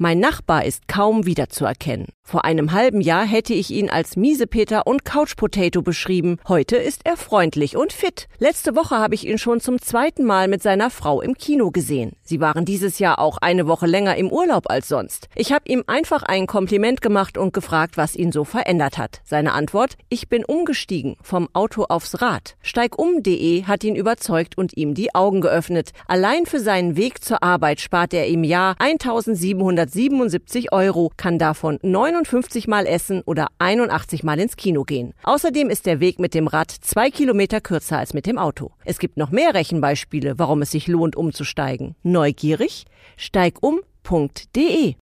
Mein Nachbar ist kaum wiederzuerkennen. Vor einem halben Jahr hätte ich ihn als Miesepeter und Couchpotato beschrieben. Heute ist er freundlich und fit. Letzte Woche habe ich ihn schon zum zweiten Mal mit seiner Frau im Kino gesehen. Sie waren dieses Jahr auch eine Woche länger im Urlaub als sonst. Ich habe ihm einfach ein Kompliment gemacht und gefragt, was ihn so verändert hat. Seine Antwort, ich bin umgestiegen vom Auto aufs Rad. Steigum.de hat ihn überzeugt und ihm die Augen geöffnet. Allein für seinen Weg zur Arbeit spart er im Jahr 1777 Euro, kann davon 59 Mal essen oder 81 Mal ins Kino gehen. Außerdem ist der Weg mit dem Rad zwei Kilometer kürzer als mit dem Auto. Es gibt noch mehr Rechenbeispiele, warum es sich lohnt, umzusteigen. Neugierig? Steigum.de